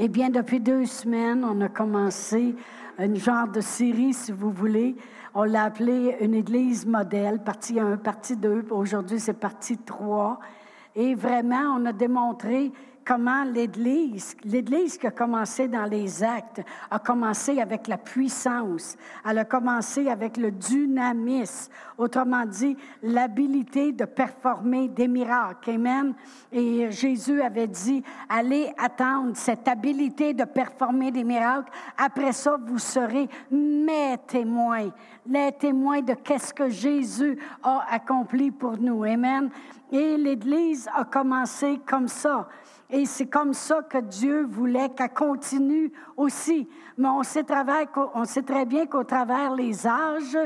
Eh bien, depuis deux semaines, on a commencé une genre de série, si vous voulez. On l'a appelé une église modèle, partie 1, partie 2. Aujourd'hui, c'est partie 3. Et vraiment, on a démontré comment l'Église, l'Église qui a commencé dans les actes, a commencé avec la puissance, elle a commencé avec le dynamisme, autrement dit, l'habilité de performer des miracles. Amen. Et Jésus avait dit, allez attendre cette habilité de performer des miracles. Après ça, vous serez mes témoins, les témoins de qu'est-ce que Jésus a accompli pour nous. Amen. Et l'Église a commencé comme ça. Et c'est comme ça que Dieu voulait qu'elle continue aussi. Mais on sait, très bien qu'au travers les âges,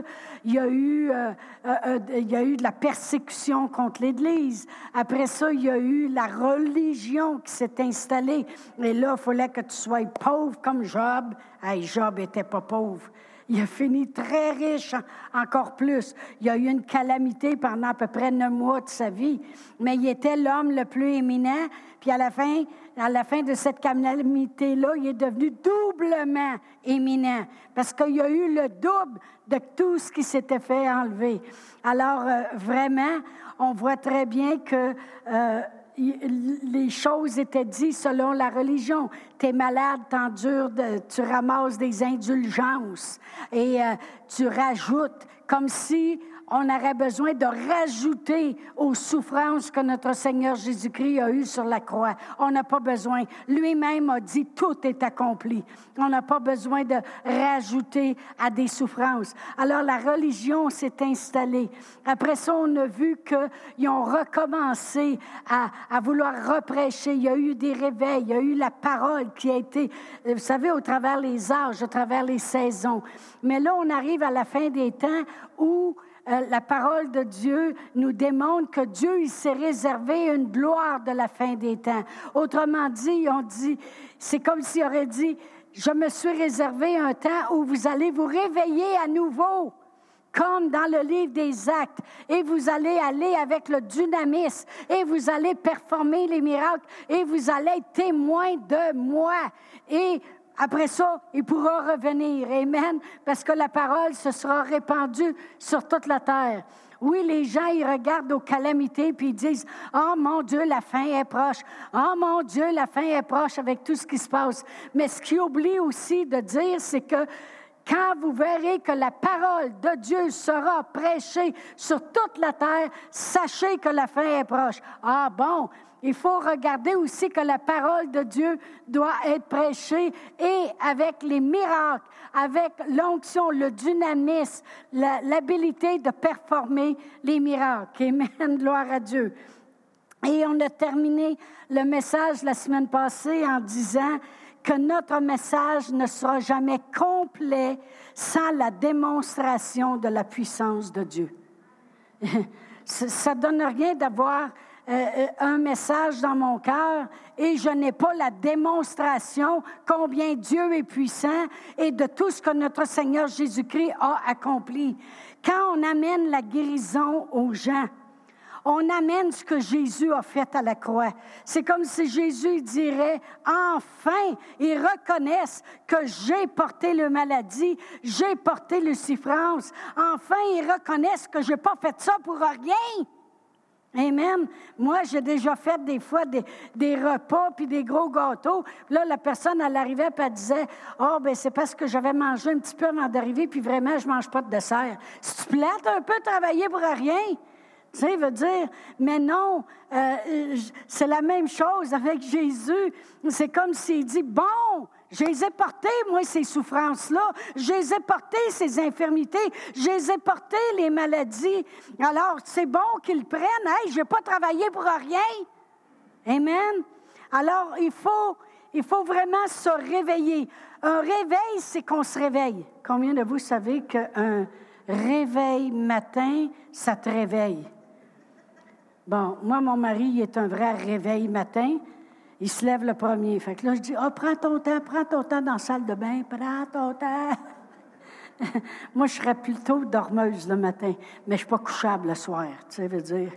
il y, a eu, euh, euh, euh, il y a eu de la persécution contre l'Église. Après ça, il y a eu la religion qui s'est installée. Et là, il fallait que tu sois pauvre comme Job. Hey, Job n'était pas pauvre. Il a fini très riche, encore plus. Il a eu une calamité pendant à peu près neuf mois de sa vie, mais il était l'homme le plus éminent. Puis à la fin, à la fin de cette calamité-là, il est devenu doublement éminent parce qu'il a eu le double de tout ce qui s'était fait enlever. Alors, euh, vraiment, on voit très bien que euh, les choses étaient dites selon la religion. Tu es malade, t'endures, tu ramasses des indulgences et euh, tu rajoutes comme si on aurait besoin de rajouter aux souffrances que notre Seigneur Jésus-Christ a eues sur la croix. On n'a pas besoin. Lui-même a dit, tout est accompli. On n'a pas besoin de rajouter à des souffrances. Alors la religion s'est installée. Après ça, on a vu qu'ils ont recommencé à, vouloir reprêcher. Il y a eu des réveils, il y a eu la parole qui a été, vous savez, au travers les âges, au travers les saisons. Mais là, on arrive à la fin des temps où la parole de Dieu nous démontre que Dieu, il s'est réservé une gloire de la fin des temps. Autrement dit, on dit, c'est comme s'il aurait dit, je me suis réservé un temps où vous allez vous réveiller à nouveau comme dans le livre des actes, et vous allez aller avec le dynamisme, et vous allez performer les miracles, et vous allez être témoin de moi. Et après ça, il pourra revenir. Amen. Parce que la parole se sera répandue sur toute la terre. Oui, les gens, ils regardent aux calamités puis ils disent Oh mon Dieu, la fin est proche. Oh mon Dieu, la fin est proche avec tout ce qui se passe. Mais ce qui oublie aussi de dire, c'est que quand vous verrez que la parole de Dieu sera prêchée sur toute la terre, sachez que la fin est proche. Ah bon, il faut regarder aussi que la parole de Dieu doit être prêchée et avec les miracles, avec l'onction, le dynamisme, l'habilité de performer les miracles. Amen, gloire à Dieu. Et on a terminé le message la semaine passée en disant que notre message ne sera jamais complet sans la démonstration de la puissance de Dieu. Ça ne donne rien d'avoir euh, euh, un message dans mon cœur et je n'ai pas la démonstration combien Dieu est puissant et de tout ce que notre Seigneur Jésus-Christ a accompli. Quand on amène la guérison aux gens, on amène ce que Jésus a fait à la croix. C'est comme si Jésus dirait, enfin, ils reconnaissent que j'ai porté le maladie, j'ai porté le souffrance. Enfin, ils reconnaissent que je n'ai pas fait ça pour rien. Amen. Moi, j'ai déjà fait des fois des, des repas puis des gros gâteaux. Là, la personne, elle arrivait et elle disait Oh, ben c'est parce que j'avais mangé un petit peu avant d'arriver, puis vraiment, je ne mange pas de dessert. Si tu plates un peu travailler pour rien, tu sais, veut dire, mais non, euh, c'est la même chose avec Jésus. C'est comme s'il dit Bon, je les ai portées, moi, ces souffrances-là. Je les ai portées, ces infirmités. Je les ai portées, les maladies. Alors, c'est bon qu'ils prennent. Hey, je n'ai pas travaillé pour rien. Amen. Alors, il faut, il faut vraiment se réveiller. Un réveil, c'est qu'on se réveille. Combien de vous savez qu'un réveil matin, ça te réveille? Bon, moi, mon mari, est un vrai réveil matin. Il se lève le premier. Fait que là, je dis, oh, prends ton temps, prends ton temps dans la salle de bain, prends ton temps. Moi, je serais plutôt dormeuse le matin, mais je ne suis pas couchable le soir, tu sais, dire.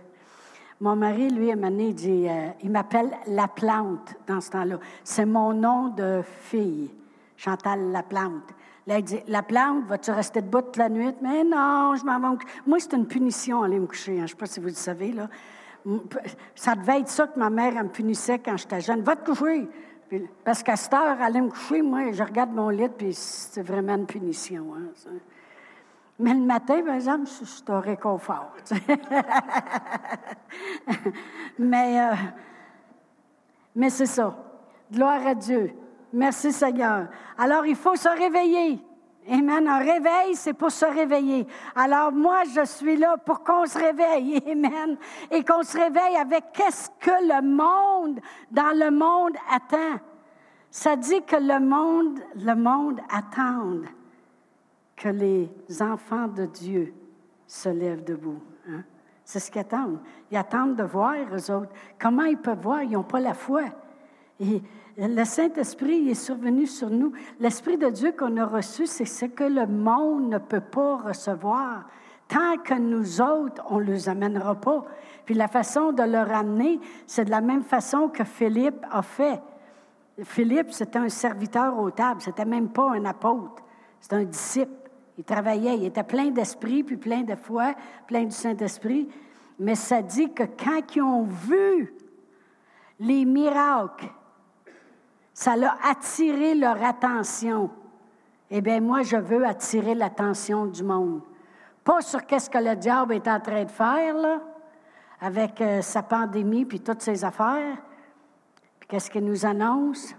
Mon mari, lui, à un dit, euh, il m'appelle la plante dans ce temps-là. C'est mon nom de fille, Chantal la plante. Là, il dit, la plante, vas-tu rester debout toute la nuit? Mais non, je m'en vais Moi, c'est une punition aller me coucher. Hein. Je ne sais pas si vous le savez, là. Ça devait être ça que ma mère me punissait quand j'étais jeune. Va te coucher! parce qu'à cette heure, aller me coucher, moi, je regarde mon lit, puis c'est vraiment une punition. Hein, mais le matin, par exemple, c'est un réconfort. mais euh, mais c'est ça. Gloire à Dieu. Merci Seigneur. Alors, il faut se réveiller. Amen. Un réveil, c'est pour se réveiller. Alors, moi, je suis là pour qu'on se réveille. Amen. Et qu'on se réveille avec qu'est-ce que le monde, dans le monde, attend. Ça dit que le monde, le monde attend que les enfants de Dieu se lèvent debout. Hein? C'est ce qu'ils attendent. Ils attendent de voir, eux autres. Comment ils peuvent voir? Ils n'ont pas la foi. Le Saint-Esprit est survenu sur nous. L'Esprit de Dieu qu'on a reçu, c'est ce que le monde ne peut pas recevoir. Tant que nous autres, on ne les amènera pas. Puis la façon de le ramener, c'est de la même façon que Philippe a fait. Philippe, c'était un serviteur aux tables, c'était même pas un apôtre, c'était un disciple. Il travaillait, il était plein d'esprit, puis plein de foi, plein du Saint-Esprit. Mais ça dit que quand ils ont vu les miracles, ça a attiré leur attention. Eh bien, moi, je veux attirer l'attention du monde. Pas sur qu'est-ce que le diable est en train de faire, là, avec euh, sa pandémie puis toutes ses affaires, puis qu'est-ce qu'il nous annonce.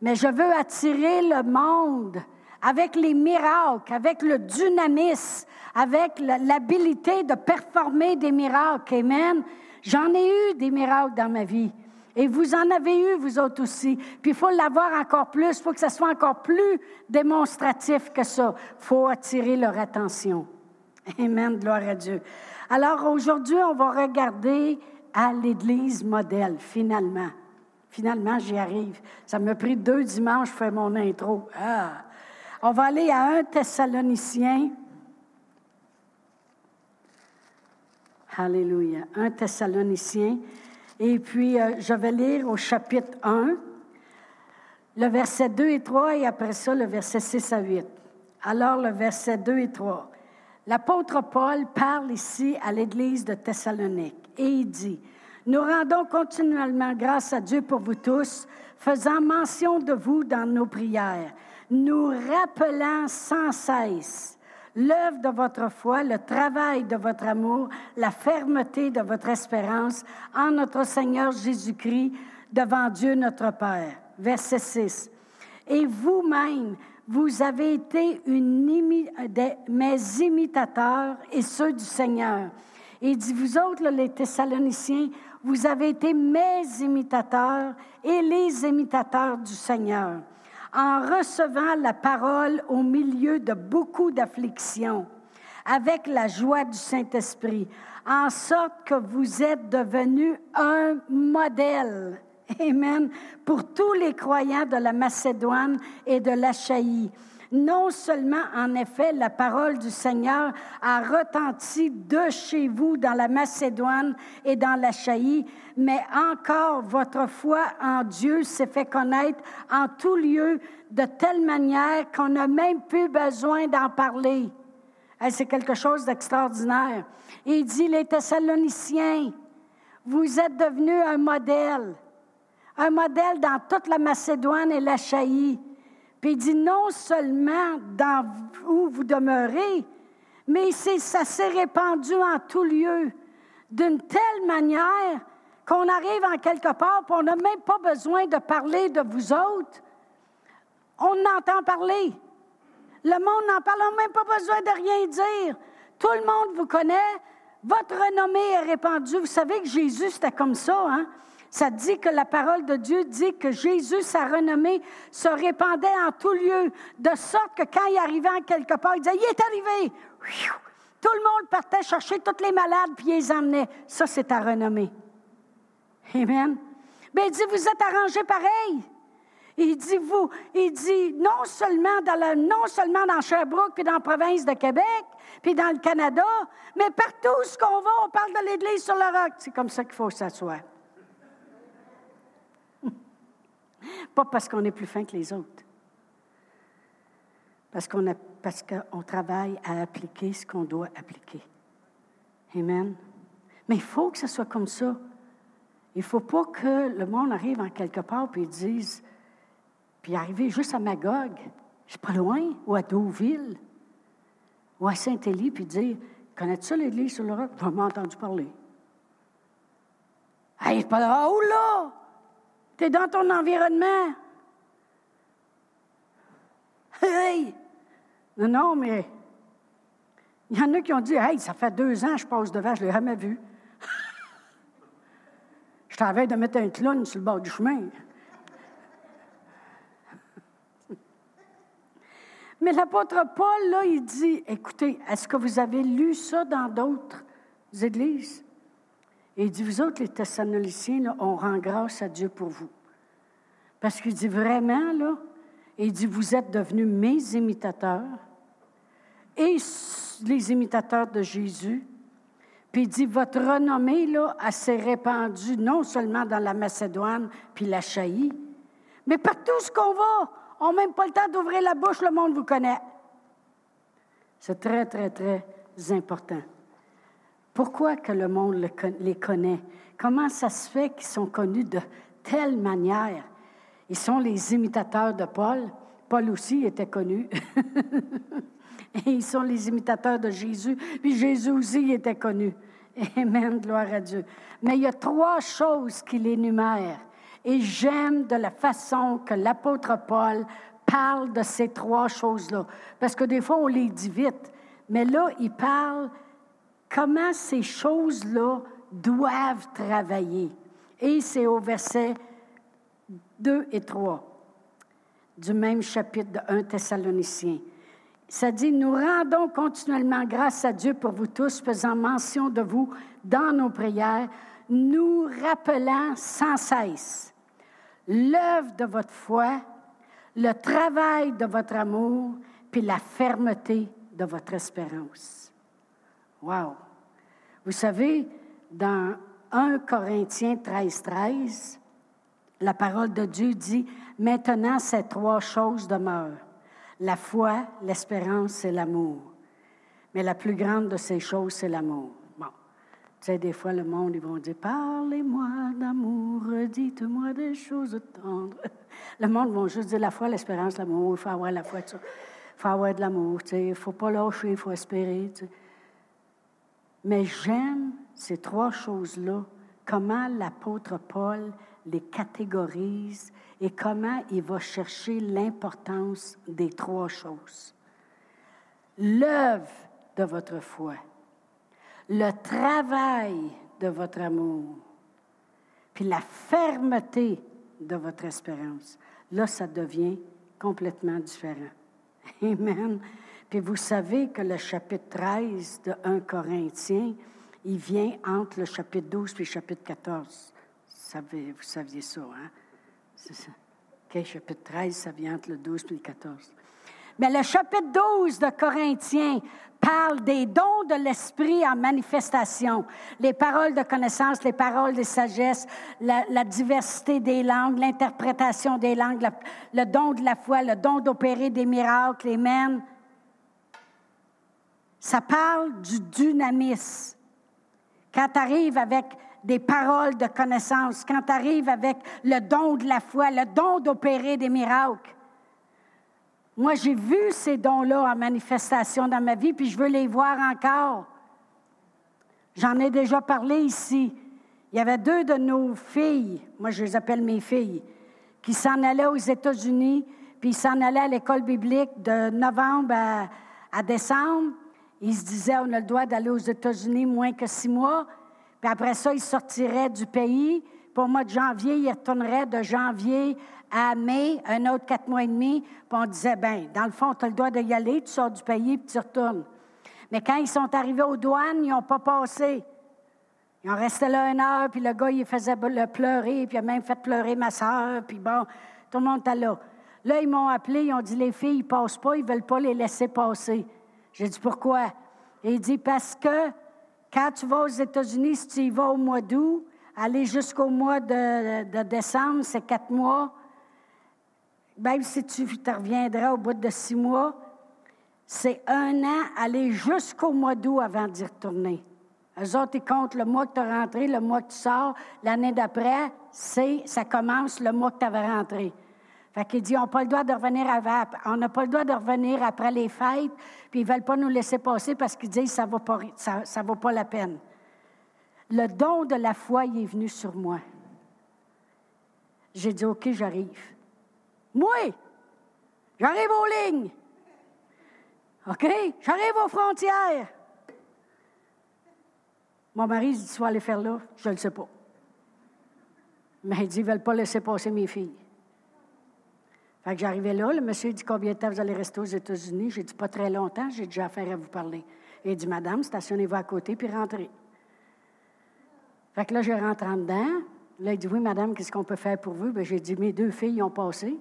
Mais je veux attirer le monde avec les miracles, avec le dynamisme, avec l'habilité de performer des miracles. Amen. J'en ai eu des miracles dans ma vie. Et vous en avez eu, vous autres aussi. Puis il faut l'avoir encore plus, il faut que ça soit encore plus démonstratif que ça. Il faut attirer leur attention. Amen, gloire à Dieu. Alors aujourd'hui, on va regarder à l'Église modèle, finalement. Finalement, j'y arrive. Ça m'a pris deux dimanches pour faire mon intro. Ah! On va aller à un Thessalonicien. Alléluia. Un Thessalonicien. Et puis, euh, je vais lire au chapitre 1, le verset 2 et 3, et après ça, le verset 6 à 8. Alors, le verset 2 et 3. L'apôtre Paul parle ici à l'Église de Thessalonique et il dit, Nous rendons continuellement grâce à Dieu pour vous tous, faisant mention de vous dans nos prières nous rappelant sans cesse l'œuvre de votre foi, le travail de votre amour, la fermeté de votre espérance en notre Seigneur Jésus-Christ devant Dieu notre Père. Verset 6. Et vous-même, vous avez été mes imitateurs et ceux du Seigneur. Et il dit, vous autres, les Thessaloniciens, vous avez été mes imitateurs et les imitateurs du Seigneur en recevant la parole au milieu de beaucoup d'afflictions, avec la joie du Saint-Esprit, en sorte que vous êtes devenus un modèle. Amen. Pour tous les croyants de la Macédoine et de l'Achaïe. Non seulement, en effet, la parole du Seigneur a retenti de chez vous dans la Macédoine et dans l'Achaïe, mais encore votre foi en Dieu s'est fait connaître en tout lieu de telle manière qu'on n'a même plus besoin d'en parler. C'est quelque chose d'extraordinaire. Il dit, les Thessaloniciens, vous êtes devenus un modèle, un modèle dans toute la Macédoine et l'Achaïe. Puis il dit non seulement dans où vous demeurez, mais ça s'est répandu en tout lieu d'une telle manière qu'on arrive en quelque part, puis on n'a même pas besoin de parler de vous autres. On entend parler. Le monde n'en parle, on n'a même pas besoin de rien dire. Tout le monde vous connaît. Votre renommée est répandue. Vous savez que Jésus, c'était comme ça. Hein? Ça dit que la parole de Dieu dit que Jésus, sa renommée, se répandait en tout lieu, de sorte que quand il arrivait en quelque part, il disait, il est arrivé. Tout le monde partait chercher toutes les malades, puis il les emmenait. Ça, c'est ta renommée. Amen. Mais il dit, vous êtes arrangés pareil. Il dit, vous, il dit, non seulement dans, non seulement dans Sherbrooke, puis dans la province de Québec, puis dans le Canada, mais partout où qu'on va, on parle de l'Église sur le roc. C'est comme ça qu'il faut s'asseoir. Pas parce qu'on est plus fin que les autres. Parce qu'on parce qu'on travaille à appliquer ce qu'on doit appliquer. Amen. Mais il faut que ce soit comme ça. Il ne faut pas que le monde arrive en quelque part et dise, puis arriver juste à Magog, je suis pas loin, ou à Deauville, ou à Saint-Élie, puis dire, connais-tu l'Église sur le roc? Tu m'as entendu parler. Hey, pas là, oh là! Tu dans ton environnement. Hey! Non, non, mais il y en a qui ont dit Hey, ça fait deux ans que je passe devant, je ne l'ai jamais vu. je t'avais de mettre un clown sur le bord du chemin. Mais l'apôtre Paul, là, il dit, écoutez, est-ce que vous avez lu ça dans d'autres églises? Et il dit, vous autres, les Thessaloniciens, on rend grâce à Dieu pour vous. Parce qu'il dit vraiment, là, il dit, vous êtes devenus mes imitateurs et les imitateurs de Jésus. Puis il dit, votre renommée, là, s'est répandue non seulement dans la Macédoine puis la Chaïe, mais partout ce qu'on va. On n'a même pas le temps d'ouvrir la bouche, le monde vous connaît. C'est très, très, très important. Pourquoi que le monde les connaît? Comment ça se fait qu'ils sont connus de telle manière? Ils sont les imitateurs de Paul. Paul aussi était connu. Et ils sont les imitateurs de Jésus. Puis Jésus aussi était connu. Amen, gloire à Dieu. Mais il y a trois choses qu'il énumère. Et j'aime de la façon que l'apôtre Paul parle de ces trois choses-là. Parce que des fois, on les dit vite. Mais là, il parle comment ces choses-là doivent travailler. Et c'est au verset 2 et 3 du même chapitre de 1 Thessaloniciens. Ça dit, nous rendons continuellement grâce à Dieu pour vous tous, faisant mention de vous dans nos prières, nous rappelant sans cesse l'œuvre de votre foi, le travail de votre amour, puis la fermeté de votre espérance. Wow! Vous savez, dans 1 Corinthiens 13, 13, la parole de Dieu dit, maintenant ces trois choses demeurent, la foi, l'espérance et l'amour. Mais la plus grande de ces choses, c'est l'amour. Bon, tu sais, des fois, le monde, ils vont dire, parlez-moi d'amour, dites-moi des choses tendres. Le monde va juste dire la foi, l'espérance, l'amour, il faut avoir la foi, il faut avoir de l'amour, tu sais, il ne faut pas lâcher, il faut espérer. Tu sais. Mais j'aime ces trois choses-là, comment l'apôtre Paul les catégorise et comment il va chercher l'importance des trois choses. L'œuvre de votre foi, le travail de votre amour, puis la fermeté de votre espérance. Là, ça devient complètement différent. Amen. Puis vous savez que le chapitre 13 de 1 Corinthiens, il vient entre le chapitre 12 et le chapitre 14 vous saviez ça, hein? C'est ça. OK, chapitre 13, ça vient entre le 12 et le 14. Mais le chapitre 12 de Corinthiens parle des dons de l'esprit en manifestation, les paroles de connaissance, les paroles de sagesse, la, diversité des langues, l'interprétation des langues, le don de la foi, le don d'opérer des miracles, les mènes. Ça parle du dynamisme. Quand tu arrives avec des paroles de connaissance, quand tu arrives avec le don de la foi, le don d'opérer des miracles. Moi, j'ai vu ces dons-là en manifestation dans ma vie, puis je veux les voir encore. J'en ai déjà parlé ici. Il y avait deux de nos filles, moi je les appelle mes filles, qui s'en allaient aux États-Unis, puis s'en allaient à l'école biblique de novembre à, à décembre. Ils se disaient, on a le droit d'aller aux États-Unis moins que six mois. Puis après ça, il sortirait du pays. Pour le mois de janvier, il retournerait de janvier à mai, un autre quatre mois et demi. Puis on disait, ben, dans le fond, tu as le droit d'y aller, tu sors du pays, puis tu retournes. Mais quand ils sont arrivés aux douanes, ils n'ont pas passé. Ils ont resté là une heure, puis le gars, il faisait le pleurer, puis il a même fait pleurer ma soeur, puis bon, Tout le monde était là. Là, ils m'ont appelé, ils ont dit les filles, ils passent pas, ils veulent pas les laisser passer. J'ai dit pourquoi? Il dit parce que quand tu vas aux États-Unis, si tu y vas au mois d'août, aller jusqu'au mois de, décembre, c'est quatre mois. Même si tu te reviendras au bout de six mois, c'est un an, aller jusqu'au mois d'août avant d'y retourner. Eux autres, ils comptent le mois que tu as rentré, le mois que tu sors. L'année d'après, c'est, ça commence le mois que tu avais rentré. Fait dit, on n'a pas le droit de revenir on n'a pas le droit de revenir après les fêtes, puis ils ne veulent pas nous laisser passer parce qu'ils disent, ça ne vaut, pas, ça, vaut pas la peine. Le don de la foi, il est venu sur moi. J'ai dit, OK, j'arrive. Moi, j'arrive aux lignes. OK, j'arrive aux frontières. Mon mari dit, tu vas aller faire là? Je ne le sais pas. Mais il dit, ils ne veulent pas laisser passer mes filles. Fait que j'arrivais là, le monsieur dit Combien de temps vous allez rester aux États-Unis? J'ai dit Pas très longtemps, j'ai déjà affaire à vous parler. Il dit Madame, stationnez-vous à côté puis rentrez. Fait que là, je rentre en dedans. Là, il dit Oui, madame, qu'est-ce qu'on peut faire pour vous? Ben, J'ai dit Mes deux filles ont passé.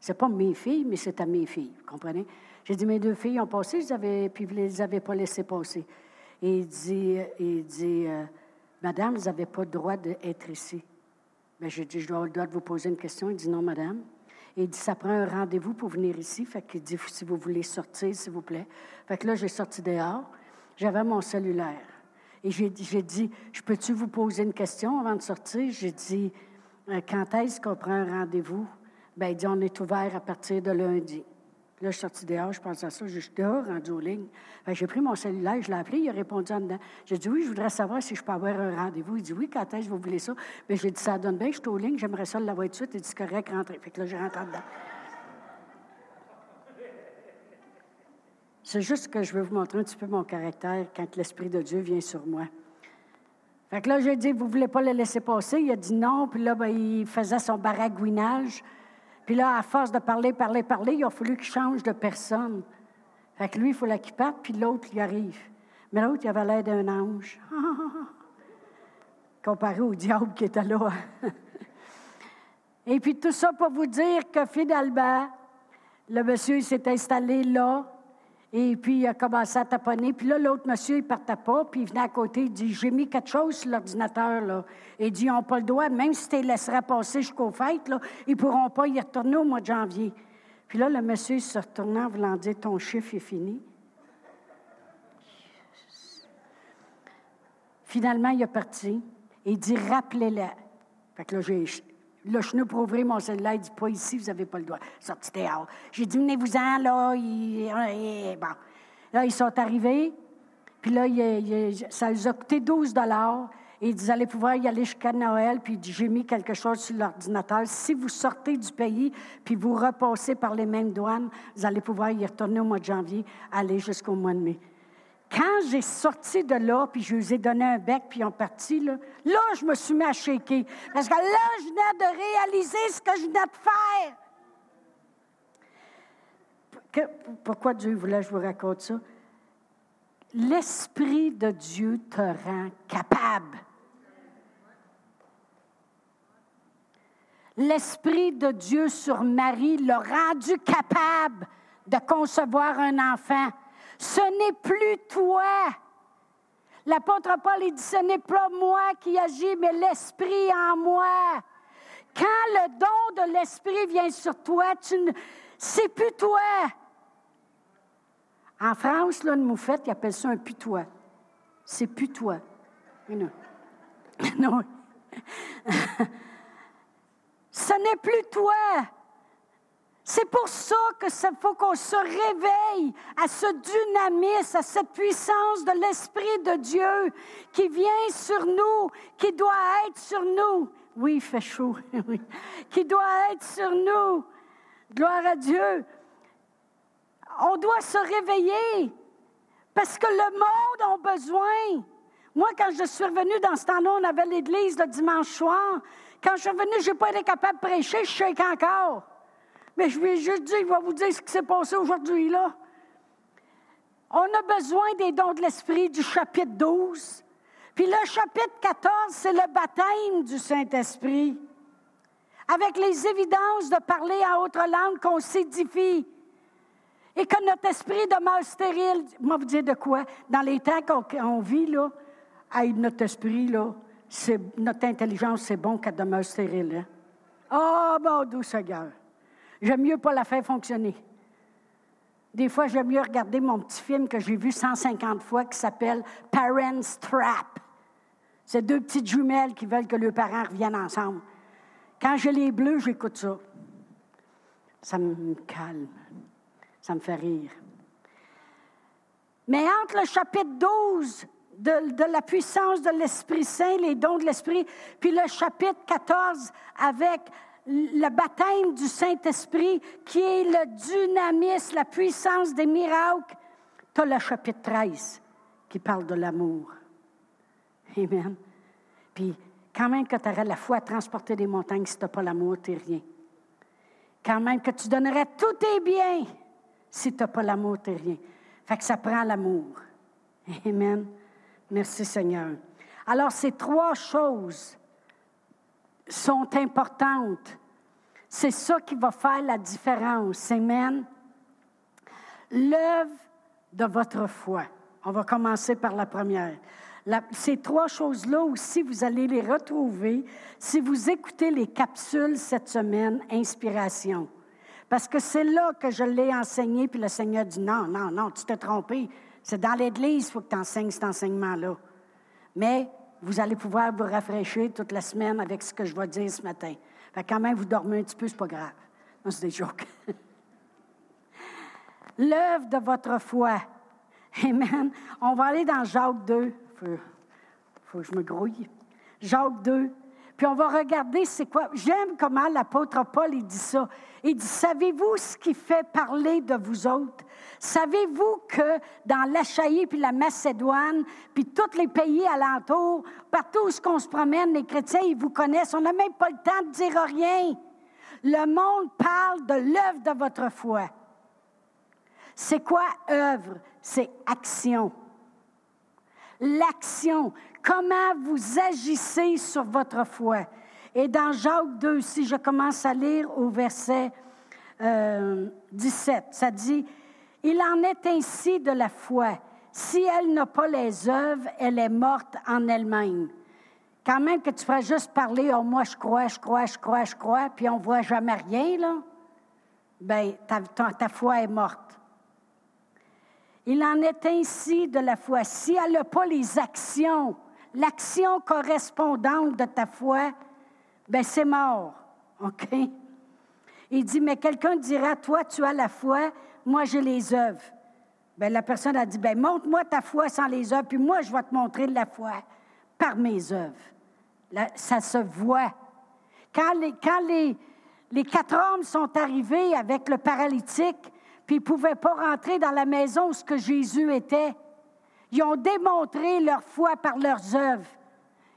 C'est pas mes filles, mais c'est à mes filles. Vous comprenez? J'ai dit Mes deux filles ont passé, puis vous ne les avez pas laissées passer. Et il dit, il dit euh, Madame, vous n'avez pas le droit d'être ici. Bien, j'ai dit Je dois le droit de vous poser une question. Il dit Non, madame. Il dit, ça prend un rendez-vous pour venir ici. Fait qu'il dit, si vous voulez sortir, s'il vous plaît. Fait que là, j'ai sorti dehors. J'avais mon cellulaire. Et j'ai dit, je peux-tu vous poser une question avant de sortir? J'ai dit, euh, quand est-ce qu'on prend un rendez-vous? Bien, il dit, on est ouvert à partir de lundi. Là, je suis sorti dehors, je pense à ça, je suis dehors, rendu aux lignes. J'ai pris mon cellulaire, je l'ai appelé, il a répondu en dedans. J'ai dit, oui, je voudrais savoir si je peux avoir un rendez-vous. Il dit, oui, quand est-ce que vous voulez ça? Bien, j'ai dit, ça donne bien, je suis aux lignes, j'aimerais ça l'avoir tout de suite. Il dit, correct, rentrer. Fait que là, je rentre dedans. C'est juste que je veux vous montrer un petit peu mon caractère quand l'Esprit de Dieu vient sur moi. Fait que là, j'ai dit, vous ne voulez pas le laisser passer? Il a dit non, puis là, ben, il faisait son baragouinage. Puis là, à force de parler, parler, parler, il a fallu qu'il change de personne. Fait que lui, il faut qu'il parte, puis l'autre, il arrive. Mais l'autre, il avait l'air d'un ange. Comparé au diable qui était là. Et puis tout ça pour vous dire que finalement, le monsieur s'est installé là, et puis, il a commencé à taponner. Puis là, l'autre monsieur, il partait pas. Puis il venait à côté, il dit J'ai mis quelque chose sur l'ordinateur. là. Il dit Ils n'ont pas le droit, même si tu les laisserais passer jusqu'aux fêtes, là, ils ne pourront pas y retourner au mois de janvier. Puis là, le monsieur se retournant en voulant dire Ton chiffre est fini. Finalement, il est parti. Il dit Rappelez-le. Fait que là, j'ai le chenou pour ouvrir mon cellulaire, il dit pas ici, vous n'avez pas le droit. Sorti dehors. J'ai dit, venez-vous-en, là. bon. Là, ils sont arrivés. Puis là, ça les a coûté 12 et ils allez pouvoir y aller jusqu'à Noël. Puis j'ai mis quelque chose sur l'ordinateur. Si vous sortez du pays, puis vous repassez par les mêmes douanes, vous allez pouvoir y retourner au mois de janvier, aller jusqu'au mois de mai. Quand j'ai sorti de là, puis je lui ai donné un bec, puis ils ont parti, là, là, je me suis mis à shaker. Parce que là, je venais de réaliser ce que je venais de faire. pourquoi Dieu voulait que je vous raconte ça? L'Esprit de Dieu te rend capable. L'Esprit de Dieu sur Marie l'a rendu capable de concevoir un enfant. Ce n'est plus toi. L'apôtre Paul dit, ce n'est pas moi qui agis, mais l'Esprit en moi. Quand le don de l'Esprit vient sur toi, tu ne... c'est plus toi. En France, là, une moufette, ils appellent ça un putois. C'est plus toi. Non. non. Ce n'est plus toi. C'est pour ça que faut qu'on se réveille à ce dynamisme, à cette puissance de l'Esprit de Dieu qui vient sur nous, qui doit être sur nous. Oui, il fait chaud. Qui doit être sur nous. Gloire à Dieu. On doit se réveiller parce que le monde a besoin. Moi, quand je suis revenue dans ce temps-là, on avait l'église le dimanche soir. Quand je suis revenue, je n'ai pas été capable de prêcher, je suis encore. Mais je vais juste dire, il va vous dire ce qui s'est passé aujourd'hui, là. On a besoin des dons de l'Esprit du chapitre 12. Puis le chapitre 14, c'est le baptême du Saint-Esprit. avec les évidences de parler en autre langue qu'on s'édifie et que notre esprit demeure stérile. Moi, vous dire de quoi? Dans les temps qu'on vit, là, notre esprit, là, notre intelligence, c'est bon qu'elle demeure stérile. Hein? Oh, mon doux Seigneur! J'aime mieux pas la faire fonctionner. Des fois, j'aime mieux regarder mon petit film que j'ai vu 150 fois qui s'appelle Parents Trap. C'est deux petites jumelles qui veulent que leurs parents reviennent ensemble. Quand j'ai les bleus, j'écoute ça. Ça me calme. Ça me fait rire. Mais entre le chapitre 12 de, de la puissance de l'Esprit Saint, les dons de l'Esprit, puis le chapitre 14 avec le baptême du Saint-Esprit, qui est le dynamisme, la puissance des miracles, tu as le chapitre 13 qui parle de l'amour. Amen. Puis, quand même que tu aurais la foi à transporter des montagnes, si tu n'as pas l'amour, tu rien. Quand même que tu donnerais tous tes biens, si tu n'as pas l'amour, tu rien. Fait que ça prend l'amour. Amen. Merci Seigneur. Alors, ces trois choses sont importantes. C'est ça qui va faire la différence. Amen. L'œuvre de votre foi. On va commencer par la première. ces trois choses-là aussi, vous allez les retrouver si vous écoutez les capsules cette semaine, Inspiration. Parce que c'est là que je l'ai enseigné, puis le Seigneur dit non, non, non, tu t'es trompé. C'est dans l'Église qu'il faut que tu enseignes cet enseignement-là. Mais vous allez pouvoir vous rafraîchir toute la semaine avec ce que je vais dire ce matin. Quand même, vous dormez un petit peu, c'est pas grave. Non, c'est des jokes. L'œuvre de votre foi. Amen. On va aller dans Jacques 2. Il faut, faut, que je me grouille. Jacques 2. Puis on va regarder c'est quoi. J'aime comment l'apôtre Paul il dit ça. Il dit Savez-vous ce qui fait parler de vous autres? Savez-vous que dans l'Achaïe puis la Macédoine, puis tous les pays alentours, partout où on se promène, les chrétiens, ils vous connaissent. On n'a même pas le temps de dire rien. Le monde parle de l'œuvre de votre foi. C'est quoi œuvre? C'est action. L'action. Comment vous agissez sur votre foi? Et dans Jacques 2, si je commence à lire au verset 17, euh, ça dit, il en est ainsi de la foi. Si elle n'a pas les œuvres, elle est morte en elle-même. Quand même que tu feras juste parler, oh, moi je crois, je crois, je crois, je crois, puis on ne voit jamais rien, là, bien, ta, foi est morte. Il en est ainsi de la foi. Si elle n'a pas les actions, l'action correspondante de ta foi, ben c'est mort. OK? Il dit, mais quelqu'un dira, toi, tu as la foi, moi, j'ai les œuvres. Bien, la personne a dit, ben montre-moi ta foi sans les œuvres, puis moi, je vais te montrer de la foi par mes œuvres. ça se voit. Quand, les, quand les, les quatre hommes sont arrivés avec le paralytique, puis ils ne pouvaient pas rentrer dans la maison où ce que Jésus était, ils ont démontré leur foi par leurs œuvres.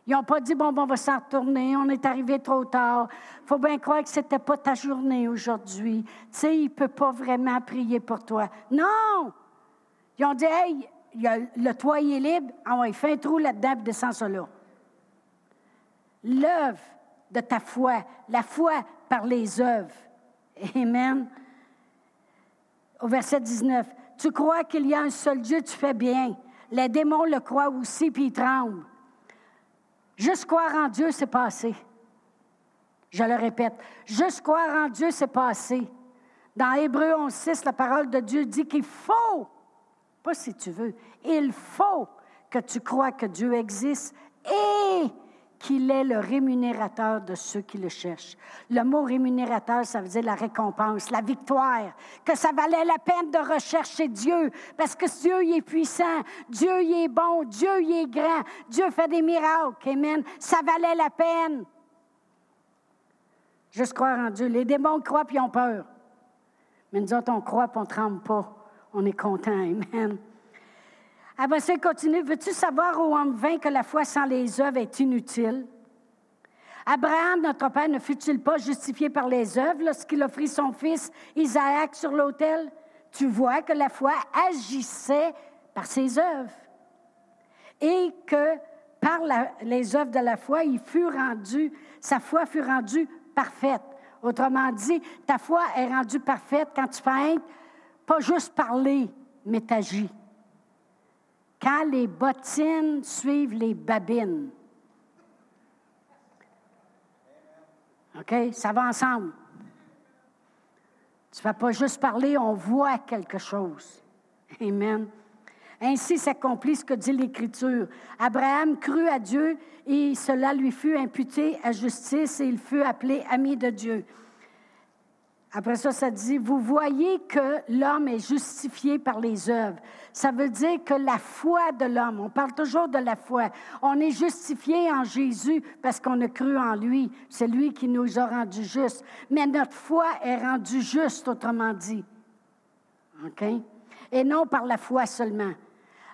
Ils n'ont pas dit, bon, bon, on va s'en retourner, on est arrivé trop tard. Il faut bien croire que ce n'était pas ta journée aujourd'hui. Tu sais, il ne peut pas vraiment prier pour toi. Non! Ils ont dit, hey, le toit est libre. Ah ouais, fais un trou là-dedans et descends ça. L'œuvre de ta foi, la foi par les œuvres. Amen. Au verset 19, tu crois qu'il y a un seul Dieu, tu fais bien. Les démons le croient aussi, puis ils tremblent. Juste croire en Dieu, c'est passé. Je le répète, juste croire en Dieu, c'est passé. Dans Hébreu 11.6, la parole de Dieu dit qu'il faut, pas si tu veux, il faut que tu crois que Dieu existe et qu'il est le rémunérateur de ceux qui le cherchent. Le mot rémunérateur, ça veut dire la récompense, la victoire, que ça valait la peine de rechercher Dieu, parce que Dieu est puissant, Dieu est bon, Dieu il est grand, Dieu fait des miracles, amen. Ça valait la peine. Juste croire en Dieu. Les démons croient puis ont peur. Mais nous autres, on croit puis on ne tremble pas. On est content, amen. Après ça, continue. Veux-tu savoir au homme vain que la foi sans les œuvres est inutile? Abraham, notre père, ne fut-il pas justifié par les œuvres lorsqu'il offrit son fils Isaac sur l'autel? Tu vois que la foi agissait par ses œuvres et que par les œuvres de la foi, il fut rendu, sa foi fut rendue parfaite. Autrement dit, ta foi est rendue parfaite quand tu fais pas juste parler, mais t'agis. Quand les bottines suivent les babines. OK? Ça va ensemble. Tu ne vas pas juste parler, on voit quelque chose. Amen. Ainsi s'accomplit ce que dit l'Écriture. Abraham crut à Dieu et cela lui fut imputé à justice et il fut appelé ami de Dieu. Après ça, ça dit, vous voyez que l'homme est justifié par les œuvres. Ça veut dire que la foi de l'homme, on parle toujours de la foi, on est justifié en Jésus parce qu'on a cru en lui. C'est lui qui nous a rendus justes. Mais notre foi est rendue juste, autrement dit. OK? Et non par la foi seulement.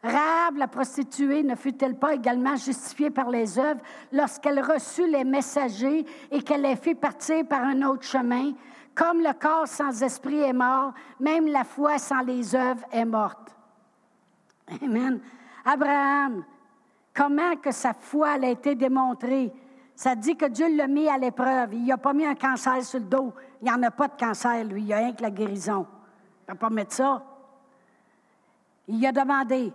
Rahab, la prostituée, ne fut-elle pas également justifiée par les œuvres lorsqu'elle reçut les messagers et qu'elle les fit partir par un autre chemin? Comme le corps sans esprit est mort, même la foi sans les œuvres est morte. Amen. Abraham, comment que sa foi a été démontrée? Ça dit que Dieu l'a mis à l'épreuve. Il n'a pas mis un cancer sur le dos. Il n'y en a pas de cancer, lui. Il n'y a rien que la guérison. Il ne peut pas mettre ça. Il a demandé,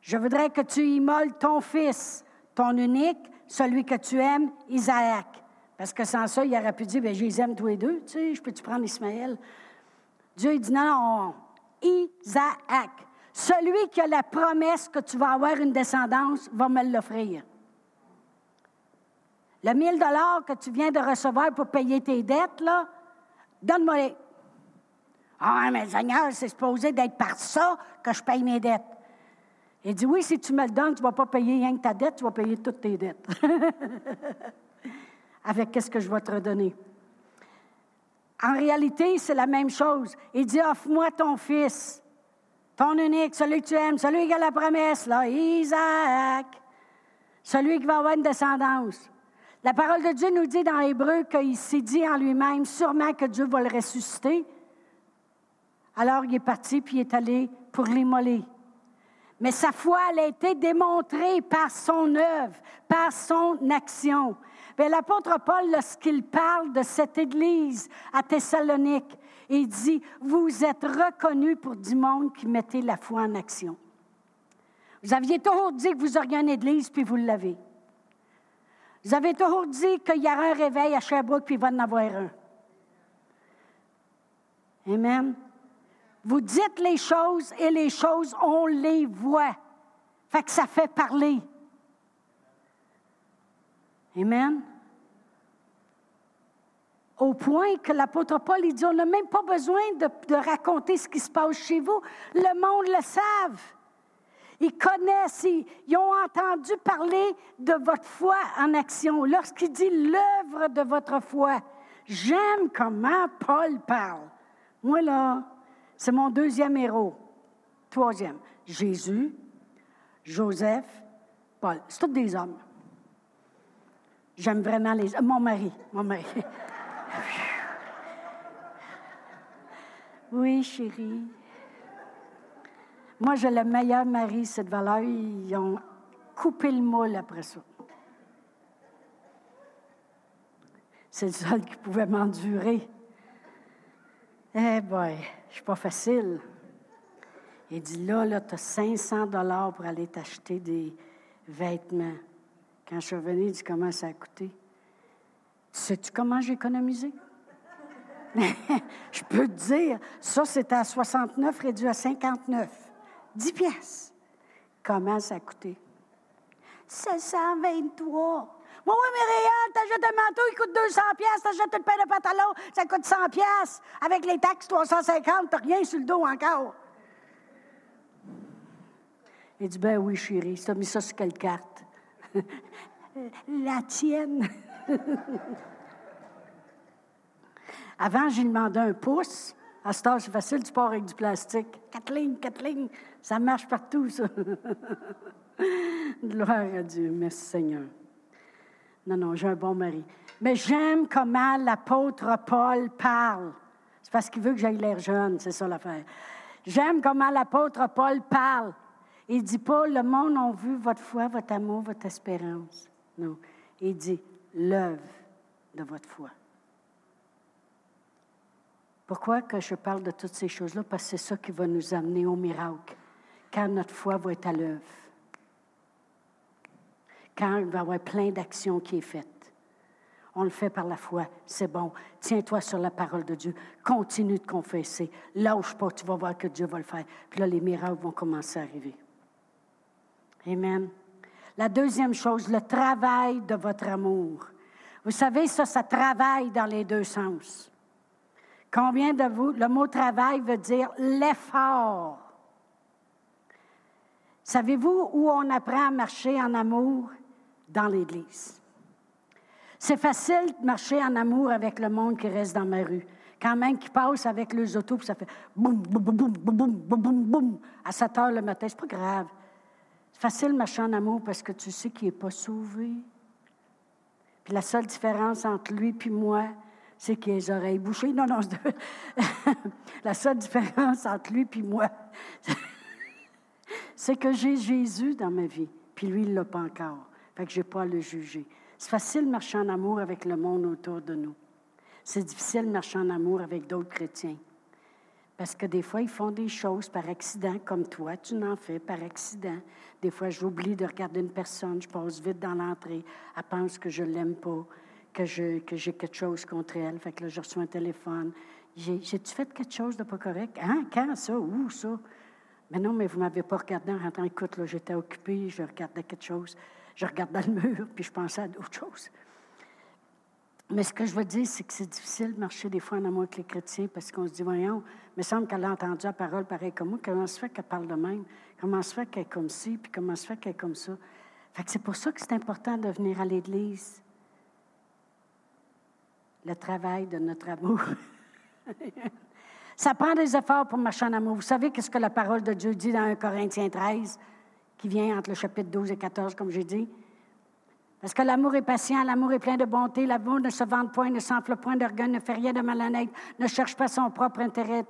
je voudrais que tu immoles ton fils, ton unique, celui que tu aimes, Isaac. Parce que sans ça, il aurait pu dire, bien, je les aime tous les deux, tu sais, je peux-tu prendre Ismaël? Dieu, il dit, non, non, Isaac. Celui qui a la promesse que tu vas avoir une descendance va me l'offrir. Le 1000 dollars que tu viens de recevoir pour payer tes dettes, là, donne-moi-les. Ah, mais Seigneur, c'est supposé d'être par ça que je paye mes dettes. Il dit, oui, si tu me le donnes, tu ne vas pas payer rien que ta dette, tu vas payer toutes tes dettes. avec qu'est-ce que je vais te redonner. En réalité, c'est la même chose. Il dit, offre-moi ton fils, ton unique, celui que tu aimes, celui qui a la promesse, là, Isaac, celui qui va avoir une descendance. La parole de Dieu nous dit dans Hébreu qu'il s'est dit en lui-même, sûrement que Dieu va le ressusciter. Alors il est parti, puis il est allé pour l'immoler. Mais sa foi, elle a été démontrée par son œuvre, par son action. Mais l'apôtre Paul, lorsqu'il parle de cette Église à Thessalonique, il dit, vous êtes reconnus pour du monde qui mettait la foi en action. Vous aviez toujours dit que vous auriez une Église, puis vous l'avez. Vous avez toujours dit qu'il y aura un réveil à Sherbrooke, puis il va en avoir un. Amen. Vous dites les choses et les choses, on les voit. Fait que ça fait parler. Amen. Au point que l'apôtre Paul il dit, on n'a même pas besoin de, raconter ce qui se passe chez vous. Le monde le savent. Ils connaissent, ils, ont entendu parler de votre foi en action. Lorsqu'il dit l'œuvre de votre foi, j'aime comment Paul parle. Moi, là, c'est mon deuxième héros. Troisième, Jésus, Joseph, Paul. C'est tous des hommes. J'aime vraiment les. Mon mari, mon mari. Oui, chérie. Moi, j'ai le meilleur mari, cette valeur. Ils ont coupé le moule après ça. C'est le seul qui pouvait m'endurer. Eh boy, je suis pas facile. Il dit là, là, tu as 500 dollars pour aller t'acheter des vêtements. Quand je suis revenue, il dit comment ça a coûté? Sais-tu comment j'ai économisé? je peux te dire, ça c'était à 69 réduit à 59. 10 pièces. Comment ça a coûté? 723. Moi, oui, mais réel, t'achètes un manteau, il coûte 200 pièces, t'achètes une paire de pantalons, ça coûte 100 pièces. Avec les taxes, 350, t'as rien sur le dos encore. Il dit, ben oui, chérie, t'as mis ça sur quelle carte? La tienne. Avant, j'ai demandé un pouce. À ce temps, c'est facile, tu pars avec du plastique. Quatre lignes, ça marche partout, ça. Gloire à Dieu, merci Seigneur. Non, non, j'ai un bon mari. Mais j'aime comment l'apôtre Paul parle. C'est parce qu'il veut que j'aille l'air jeune, c'est ça l'affaire. J'aime comment l'apôtre Paul parle. Il dit pas le monde a vu votre foi, votre amour, votre espérance. Non. Il dit l'œuvre de votre foi. Pourquoi que je parle de toutes ces choses-là? Parce que c'est ça qui va nous amener au miracle, quand notre foi va être à l'œuvre, quand il va y avoir plein d'actions qui est faites. On le fait par la foi, c'est bon. Tiens-toi sur la parole de Dieu. Continue de confesser. Lâche pas, tu vas voir que Dieu va le faire. Puis là, les miracles vont commencer à arriver. Amen. La deuxième chose, le travail de votre amour. Vous savez, ça, ça travaille dans les deux sens. Combien de vous, le mot travail veut dire l'effort. Savez-vous où on apprend à marcher en amour? Dans l'Église. C'est facile de marcher en amour avec le monde qui reste dans ma rue. Quand même qui passe avec les autos, puis ça fait boum, boum, boum, boum, boum, boum, boum, boum, à 7 heures le matin. C'est pas grave. Facile marcher en amour parce que tu sais qu'il n'est pas sauvé. Puis la seule différence entre lui et moi, c'est qu'il a les oreilles bouchées. Non, non, la seule différence entre lui et moi, c'est que j'ai Jésus dans ma vie, puis lui, il ne l'a pas encore. Fait que je n'ai pas à le juger. C'est facile marcher en amour avec le monde autour de nous. C'est difficile marcher en amour avec d'autres chrétiens. Parce que des fois, ils font des choses par accident, comme toi, tu n'en fais par accident. Des fois, j'oublie de regarder une personne, je passe vite dans l'entrée, elle pense que je ne l'aime pas que, j'ai quelque chose contre elle. Fait que là, je reçois un téléphone. J'ai-tu fait quelque chose de pas correct? Hein? Quand ça? Où ça? Mais non, mais vous ne m'avez pas regardé en rentrant. Écoute, là, j'étais occupée, je regardais quelque chose. Je regardais le mur, puis je pensais à d'autres choses. Mais ce que je veux dire, c'est que c'est difficile de marcher des fois en amour avec les chrétiens parce qu'on se dit, voyons, il me semble qu'elle a entendu la parole pareil comme moi. Comment se fait qu'elle parle de même? Comment se fait qu'elle est comme ci? Puis comment se fait qu'elle est comme ça? Fait que c'est pour ça que c'est important de venir à l'Église le travail de notre amour. Ça prend des efforts pour marcher en amour. Vous savez qu'est-ce que la parole de Dieu dit dans 1 Corinthiens 13, qui vient entre le chapitre 12 et 14, comme j'ai dit? Parce que l'amour est patient, l'amour est plein de bonté, l'amour ne se vante point, ne s'enfle point d'orgueil, ne fait rien de malhonnête, ne cherche pas son propre intérêt,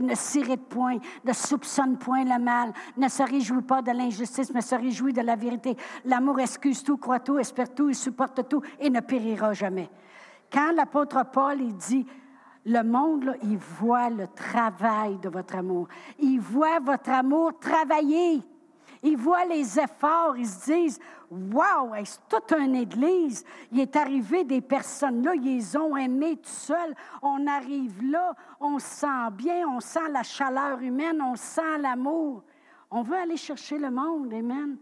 ne s'irrite point, ne soupçonne point le mal, ne se réjouit pas de l'injustice, mais se réjouit de la vérité. L'amour excuse tout, croit tout, espère tout, il supporte tout et ne périra jamais. Quand l'apôtre Paul dit, le monde, il voit le travail de votre amour. Il voit votre amour travailler. Il voit les efforts. Ils se disent, Wow, c'est toute une église. Il est arrivé des personnes là, ils les ont aimés tout seuls. On arrive là, on sent bien, on sent la chaleur humaine, on sent l'amour. On veut aller chercher le monde, Amen.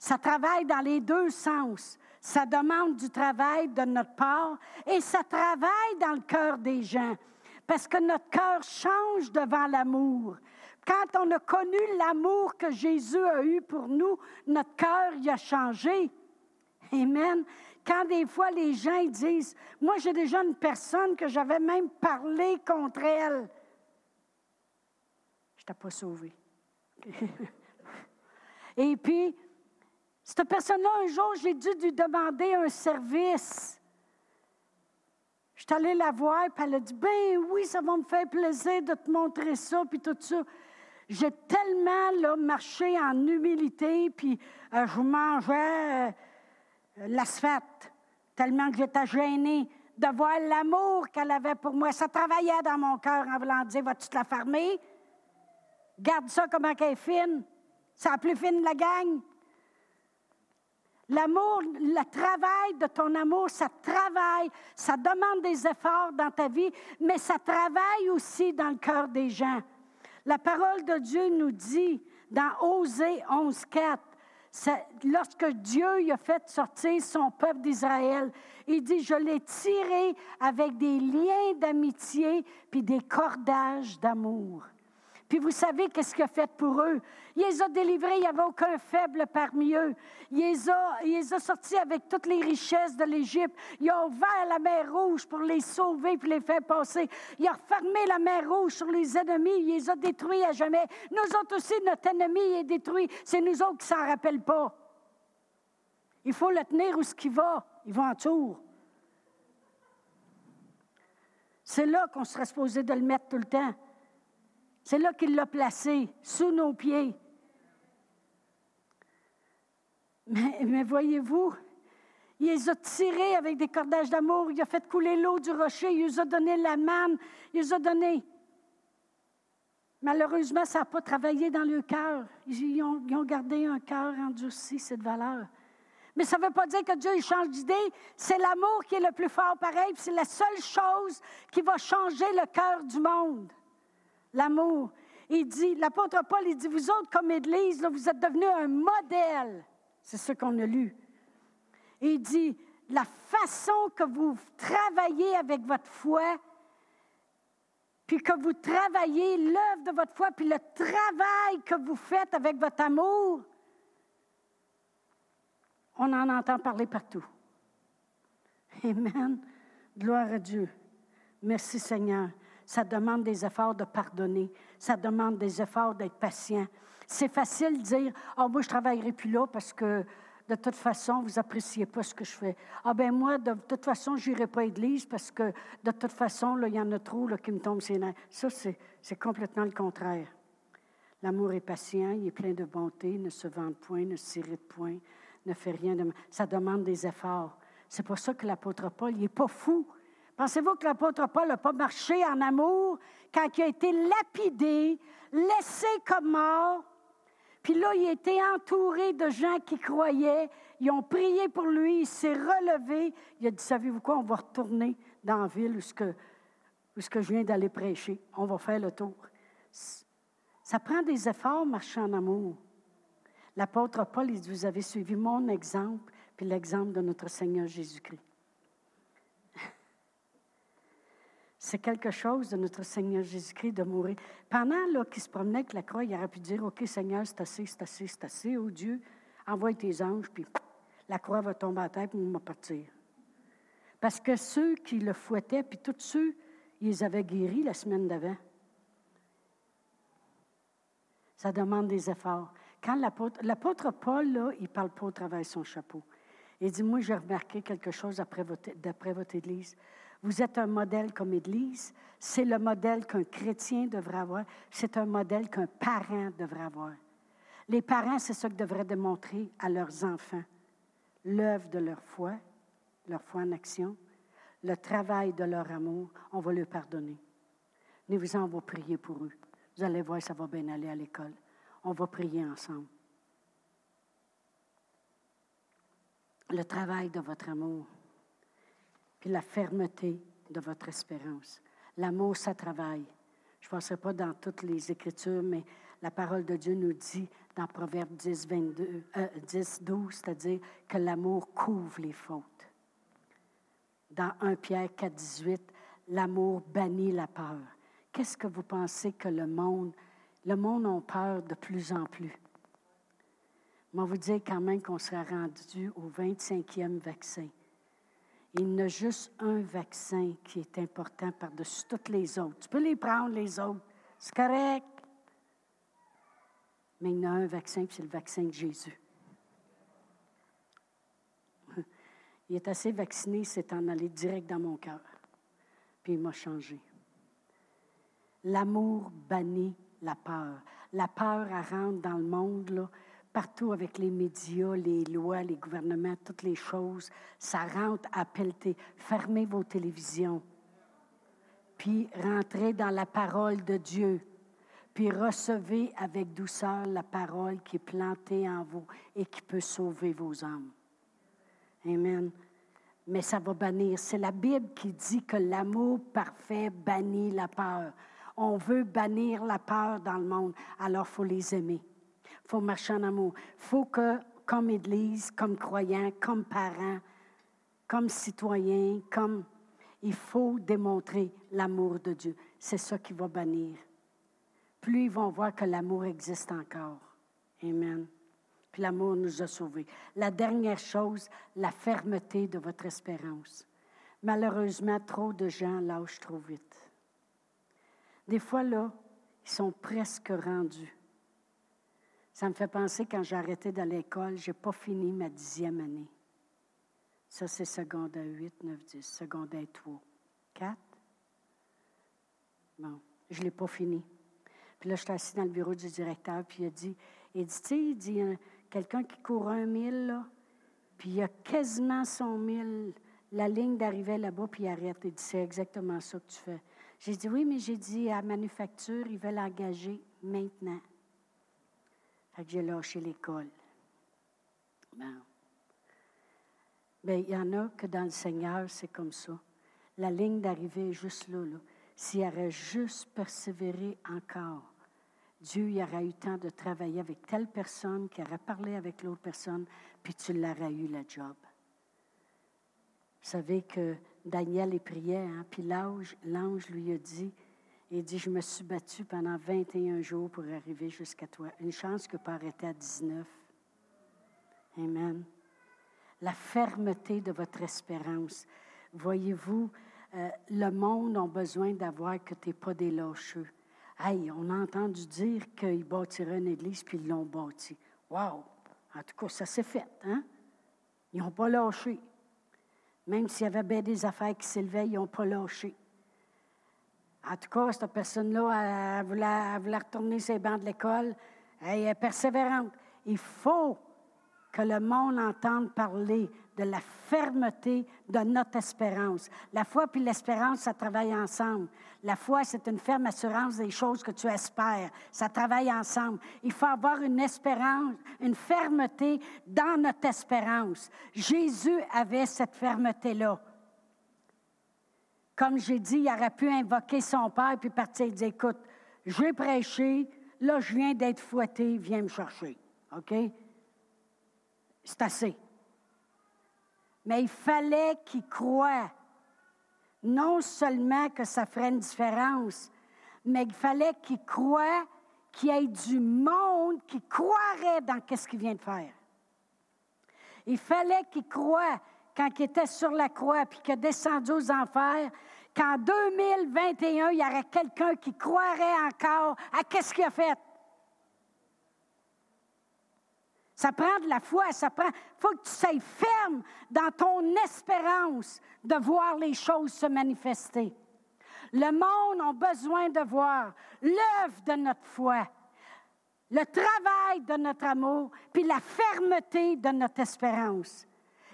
Ça travaille dans les deux sens. Ça demande du travail de notre part et ça travaille dans le cœur des gens. Parce que notre cœur change devant l'amour. Quand on a connu l'amour que Jésus a eu pour nous, notre cœur y a changé. Amen. Quand des fois les gens disent, moi j'ai déjà une personne que j'avais même parlé contre elle. Je t'ai pas sauvé. Et puis, cette personne-là, un jour, j'ai dû lui demander un service. Je suis allée la voir, puis elle a dit Ben oui, ça va me faire plaisir de te montrer ça, puis tout ça. J'ai tellement marché en humilité, puis euh, je mangeais euh, l'asphalte, tellement que j'étais gênée de voir l'amour qu'elle avait pour moi. Ça travaillait dans mon cœur en voulant dire Vas-tu te la fermer? Garde ça comme elle est fine. C'est la plus fine de la gang. L'amour, le travail de ton amour, ça travaille, ça demande des efforts dans ta vie, mais ça travaille aussi dans le cœur des gens. La parole de Dieu nous dit dans Osée 11.4, lorsque Dieu a fait sortir son peuple d'Israël, il dit, je l'ai tiré avec des liens d'amitié puis des cordages d'amour. Puis vous savez qu'est-ce qu'il a fait pour eux? Il les a délivrés, il n'y avait aucun faible parmi eux. Il les, a, sortis avec toutes les richesses de l'Égypte. Il a ouvert la mer Rouge pour les sauver puis les faire passer. Il a fermé la mer Rouge sur les ennemis. Il les a détruits à jamais. Nous autres aussi, notre ennemi est détruit. C'est nous autres qui s'en rappellent pas. Il faut le tenir où ce qu'il va. Il va en tour. C'est là qu'on serait supposé de le mettre tout le temps. C'est là qu'il l'a placé, sous nos pieds. Mais, voyez-vous, Il les a tirés avec des cordages d'amour. Il a fait couler l'eau du rocher. Il nous a donné la manne. Il nous a donné. Malheureusement, ça n'a pas travaillé dans le cœur. Ils ont, gardé un cœur endurci, cette valeur. Mais ça ne veut pas dire que Dieu change d'idée. C'est l'amour qui est le plus fort pareil. C'est la seule chose qui va changer le cœur du monde. L'amour. Il dit, l'apôtre Paul, il dit, vous autres comme Église, vous êtes devenus un modèle. C'est ce qu'on a lu. il dit, la façon que vous travaillez avec votre foi, puis que vous travaillez l'œuvre de votre foi, puis le travail que vous faites avec votre amour, on en entend parler partout. Amen. Gloire à Dieu. Merci Seigneur. Ça demande des efforts de pardonner. Ça demande des efforts d'être patient. C'est facile de dire, ah, oh, moi, je travaillerai plus là parce que de toute façon, vous n'appréciez pas ce que je fais. Ah ben moi, de, toute façon, je n'irai pas à l'église parce que de toute façon, il y en a trop là, qui me tombent sur les nerfs. Ça, c'est complètement le contraire. L'amour est patient, il est plein de bonté, ne se vante point, ne s'irrite point, ne fait rien de... Ça demande des efforts. C'est pour ça que l'apôtre Paul, il n'est pas fou. Pensez-vous que l'apôtre Paul n'a pas marché en amour quand il a été lapidé, laissé comme mort? Puis là, il été entouré de gens qui croyaient. Ils ont prié pour lui. Il s'est relevé. Il a dit Savez-vous quoi On va retourner dans la ville où, je viens d'aller prêcher. On va faire le tour. Ça prend des efforts, marcher en amour. L'apôtre Paul, il dit Vous avez suivi mon exemple, puis l'exemple de notre Seigneur Jésus-Christ. C'est quelque chose de notre Seigneur Jésus-Christ de mourir. Pendant qu'il se promenait avec la croix, il aurait pu dire OK, Seigneur, c'est assez, c'est assez, c'est assez. Oh Dieu, envoie tes anges, puis la croix va tomber à terre, puis on va partir. Parce que ceux qui le fouettaient, puis tous ceux, ils avaient guéris la semaine d'avant. Ça demande des efforts. Quand l'apôtre, Paul, là, il ne parle pas au travers de son chapeau. Il dit Moi, j'ai remarqué quelque chose d'après votre Église. Vous êtes un modèle comme Église. C'est le modèle qu'un chrétien devrait avoir. C'est un modèle qu'un parent devrait avoir. Les parents, c'est ce qu'ils devraient démontrer à leurs enfants. L'œuvre de leur foi, leur foi en action, le travail de leur amour, on va leur pardonner. Nous vous en va prier pour eux. Vous allez voir, ça va bien aller à l'école. On va prier ensemble. Le travail de votre amour la fermeté de votre espérance. L'amour, ça travaille. Je ne passerai pas dans toutes les Écritures, mais la parole de Dieu nous dit dans Proverbe 10, 22, 10 12, c'est-à-dire que l'amour couvre les fautes. Dans 1 Pierre 4, 18, l'amour bannit la peur. Qu'est-ce que vous pensez que le monde, le monde a peur de plus en plus? Moi, vous dire quand même qu'on sera rendu au 25e vaccin. Il y a juste un vaccin qui est important par-dessus toutes les autres. Tu peux les prendre, les autres. C'est correct. Mais il y un vaccin, c'est le vaccin de Jésus. Il est assez vacciné, c'est en allé direct dans mon cœur. Puis il m'a changé. L'amour bannit la peur. La peur, elle rentre dans le monde, là, partout avec les médias, les lois, les gouvernements, toutes les choses, ça rentre à pelleter. Fermez vos télévisions, puis rentrez dans la parole de Dieu, puis recevez avec douceur la parole qui est plantée en vous et qui peut sauver vos âmes. Amen. Mais ça va bannir. C'est la Bible qui dit que l'amour parfait bannit la peur. On veut bannir la peur dans le monde, alors faut les aimer. Faut marcher en amour. Faut que, comme Église, comme croyants, comme parents, comme citoyens, comme il faut démontrer l'amour de Dieu. C'est ça qui va bannir. Plus ils vont voir que l'amour existe encore. Amen. Puis l'amour nous a sauvés. La dernière chose, la fermeté de votre espérance. Malheureusement, trop de gens lâchent trop vite. Des fois, là, ils sont presque rendus. Ça me fait penser quand j'ai arrêté de l'école, je n'ai pas fini ma dixième année. Ça, c'est secondaire 8, 9, 10, secondaire 3. 4. Bon, je ne l'ai pas fini. Puis là, je suis assis dans le bureau du directeur, puis il a dit, il dit, tu sais, il dit, quelqu'un qui court un mille, là, Puis il a quasiment 100 000, la ligne d'arrivée là-bas, puis il arrête. Il dit, c'est exactement ça que tu fais. J'ai dit, oui, mais j'ai dit, à manufacture, ils veulent engager maintenant. Fait que j'ai lâché l'école. Bon. Bien, il y en a que dans le Seigneur, c'est comme ça. La ligne d'arrivée est juste là. là. S'il aurait juste persévéré encore, Dieu y aurait eu temps de travailler avec telle personne, qui aurait parlé avec l'autre personne, puis tu l'aurais eu le job. Vous savez que Daniel est priait, hein, puis l'ange lui a dit, il dit, je me suis battu pendant 21 jours pour arriver jusqu'à toi. Une chance que pas arrêter à 19. Amen. La fermeté de votre espérance. Voyez-vous, euh, le monde a besoin d'avoir que tu n'es pas des lâcheux. Hey, on a entendu dire qu'ils bâtiraient une église, puis ils l'ont bâti. Wow! En tout cas, ça s'est fait, hein? Ils n'ont pas lâché. Même s'il y avait bien des affaires qui s'élevaient, ils n'ont pas lâché. En tout cas, cette personne-là, elle, voulait, retourner ses bancs de l'école. Elle est persévérante. Il faut que le monde entende parler de la fermeté de notre espérance. La foi puis l'espérance, ça travaille ensemble. La foi, c'est une ferme assurance des choses que tu espères. Ça travaille ensemble. Il faut avoir une espérance, une fermeté dans notre espérance. Jésus avait cette fermeté-là. Comme j'ai dit, il aurait pu invoquer son père puis partir dire, écoute, j'ai prêché, là je viens d'être fouetté, viens me chercher. OK? C'est assez. Mais il fallait qu'il croie. Non seulement que ça ferait une différence, mais il fallait qu'il croie qu'il y ait du monde qui croirait dans ce qu'il vient de faire. Il fallait qu'il croie quand il était sur la croix puis qu'il est descendu aux enfers, qu'en 2021, il y aurait quelqu'un qui croirait encore à qu'est-ce qu'il a fait. Ça prend de la foi, ça prend. Faut que tu sois ferme dans ton espérance de voir les choses se manifester. Le monde a besoin de voir l'œuvre de notre foi, le travail de notre amour, puis la fermeté de notre espérance.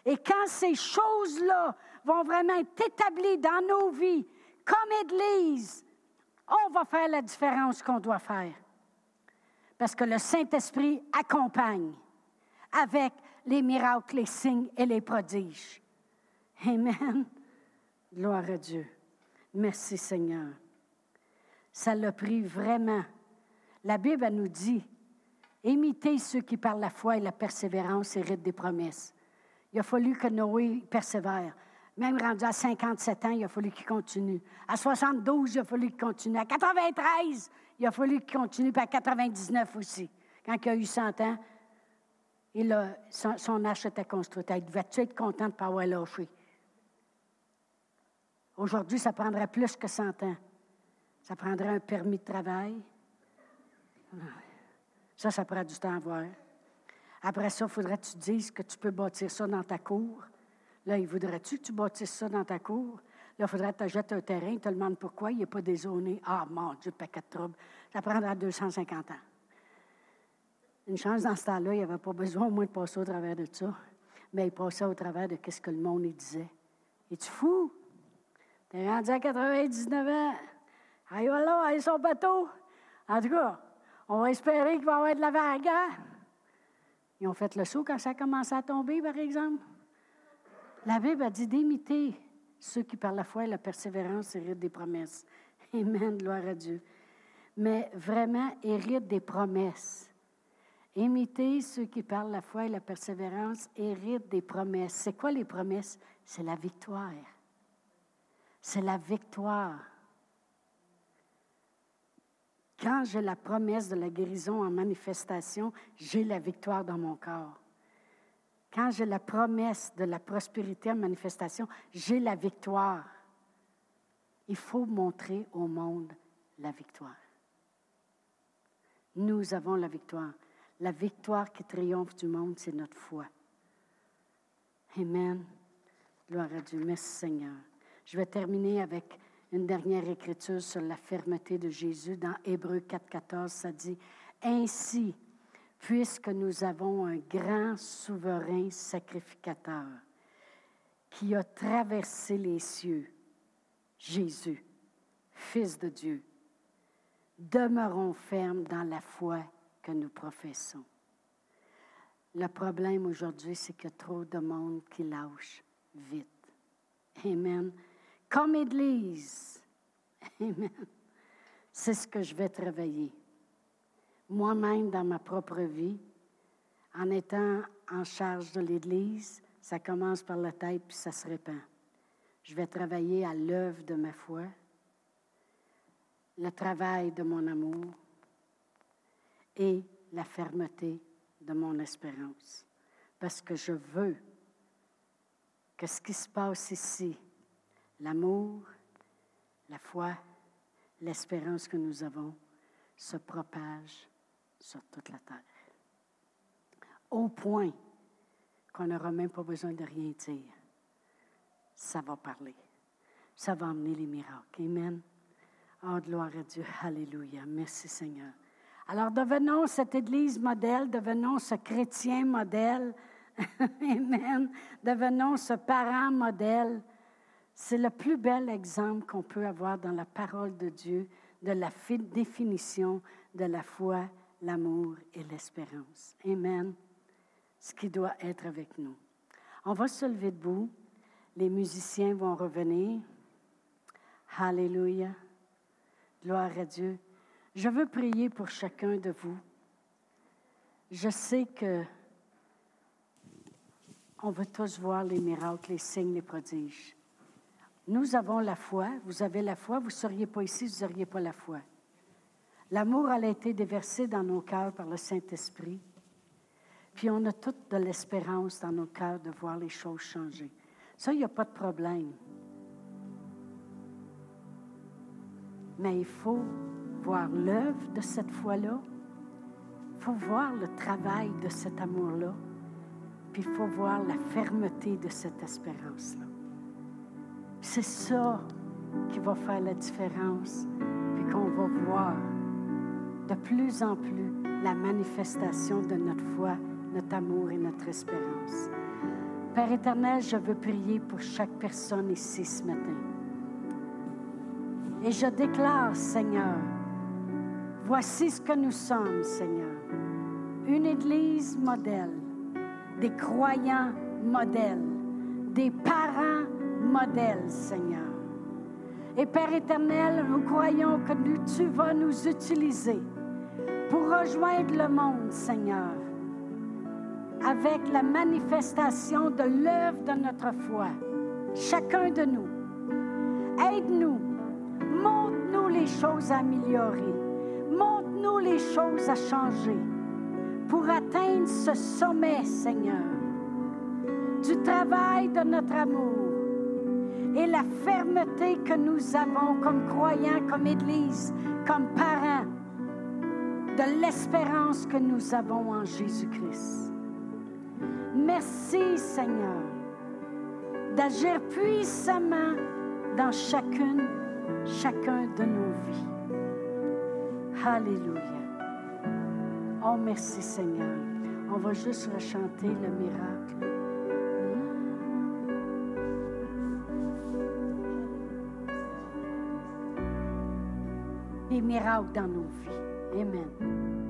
Et quand ces choses-là vont vraiment être établies dans nos vies, comme Église, on va faire la différence qu'on doit faire. Parce que le Saint-Esprit accompagne avec les miracles, les signes et les prodiges. Amen. Gloire à Dieu. Merci Seigneur. Ça l'a pris vraiment. La Bible nous dit, imitez ceux qui par la foi et la persévérance héritent des promesses. Il a fallu que Noé persévère. Même rendu à 57 ans, il a fallu qu'il continue. À 72, il a fallu qu'il continue. À 93, il a fallu qu'il continue. Puis à 99 aussi. Quand il a eu 100 ans, et son, son, arche était construite. Il devait-tu être content de ne pas avoir lâché? Aujourd'hui, ça prendrait plus que 100 ans. Ça prendrait un permis de travail. Ça, ça prend du temps à voir. Après ça, il faudrait que tu dises que tu peux bâtir ça dans ta cour. Là, il voudrait-tu que tu bâtisses ça dans ta cour? Là, il faudrait que tu achètes un terrain, il te demande pourquoi il n'est pas dézoné. Ah, mon Dieu, paquet de troubles. Ça prendra 250 ans. Une chance, dans ce temps-là, il n'y avait pas besoin au moins de passer au travers de ça. Mais il passait au travers de ce que le monde disait. Es-tu fou? T'es rendu à 99 ans. Allez, voilà, allez son bateau. En tout cas, on va espérer qu'il va y avoir de la vague. Hein? Ils ont fait le saut quand ça a commencé à tomber, par exemple. La Bible a dit d'imiter ceux qui, par la foi et la persévérance, héritent des promesses. Amen, gloire à Dieu. Mais vraiment, héritent des promesses. Imiter ceux qui parlent la foi et la persévérance héritent des promesses. C'est quoi les promesses? C'est la victoire. C'est la victoire. Quand j'ai la promesse de la guérison en manifestation, j'ai la victoire dans mon corps. Quand j'ai la promesse de la prospérité en manifestation, j'ai la victoire. Il faut montrer au monde la victoire. Nous avons la victoire. La victoire qui triomphe du monde, c'est notre foi. Amen. Gloire à Dieu. Merci Seigneur. Je vais terminer avec une dernière écriture sur la fermeté de Jésus. Dans Hébreu 4.14, ça dit, Ainsi, puisque nous avons un grand souverain sacrificateur qui a traversé les cieux, Jésus, Fils de Dieu. Demeurons fermes dans la foi que nous professons. Le problème aujourd'hui, c'est a trop de monde qui lâche vite. Amen. Comme Église. C'est ce que je vais travailler. Moi-même, dans ma propre vie, en étant en charge de l'Église, ça commence par la tête puis ça se répand. Je vais travailler à l'œuvre de ma foi, le travail de mon amour et la fermeté de mon espérance. Parce que je veux que ce qui se passe ici, l'amour, la foi, l'espérance que nous avons, se propage sur toute la terre. Au point qu'on n'aura même pas besoin de rien dire. Ça va parler. Ça va amener les miracles. Amen. Oh, gloire à Dieu. Alléluia. Merci Seigneur. Alors devenons cette Église modèle, devenons ce chrétien modèle. Amen. Devenons ce parent modèle. C'est le plus bel exemple qu'on peut avoir dans la parole de Dieu de la définition de la foi, l'amour et l'espérance. Amen. Ce qui doit être avec nous. On va se lever debout. Les musiciens vont revenir. Alléluia. Gloire à Dieu. Je veux prier pour chacun de vous. Je sais que on veut tous voir les miracles, les signes, les prodiges. Nous avons la foi. Vous avez la foi. Vous ne seriez pas ici, vous n'auriez pas la foi. L'amour a été déversé dans nos cœurs par le Saint-Esprit. Puis on a toute de l'espérance dans nos cœurs de voir les choses changer. Ça, il n'y a pas de problème. Mais il faut voir l'œuvre de cette foi-là. Il faut voir le travail de cet amour-là. Puis il faut voir la fermeté de cette espérance-là. C'est ça qui va faire la différence, puis qu'on va voir de plus en plus la manifestation de notre foi, notre amour et notre espérance. Père éternel, je veux prier pour chaque personne ici ce matin. Et je déclare, Seigneur, voici ce que nous sommes, Seigneur. Une Église modèle, des croyants modèles, des parents modèles, Seigneur. Et Père éternel, nous croyons que tu vas nous utiliser pour rejoindre le monde, Seigneur, avec la manifestation de l'œuvre de notre foi. Chacun de nous. Aide-nous. Montre-nous les choses à améliorer. Montre-nous les choses à changer pour atteindre ce sommet, Seigneur, du travail de notre amour et la fermeté que nous avons comme croyants, comme Église, comme parents de l'espérance que nous avons en Jésus-Christ. Merci Seigneur d'agir puissamment dans chacune, chacun de nos vies. Alléluia. Oh merci Seigneur. On va juste rechanter le miracle. Les miracles dans nos vies. Amen.